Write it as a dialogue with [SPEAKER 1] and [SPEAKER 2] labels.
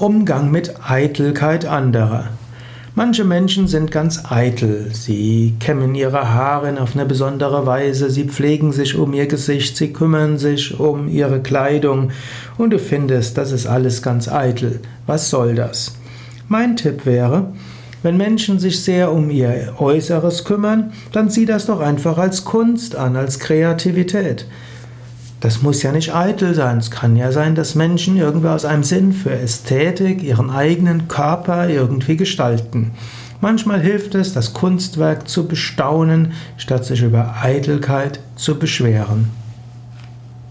[SPEAKER 1] Umgang mit Eitelkeit anderer. Manche Menschen sind ganz eitel. Sie kämmen ihre Haare auf eine besondere Weise, sie pflegen sich um ihr Gesicht, sie kümmern sich um ihre Kleidung und du findest, das ist alles ganz eitel. Was soll das? Mein Tipp wäre, wenn Menschen sich sehr um ihr Äußeres kümmern, dann sieh das doch einfach als Kunst an, als Kreativität. Das muss ja nicht eitel sein. Es kann ja sein, dass Menschen irgendwie aus einem Sinn für Ästhetik ihren eigenen Körper irgendwie gestalten. Manchmal hilft es, das Kunstwerk zu bestaunen, statt sich über Eitelkeit zu beschweren.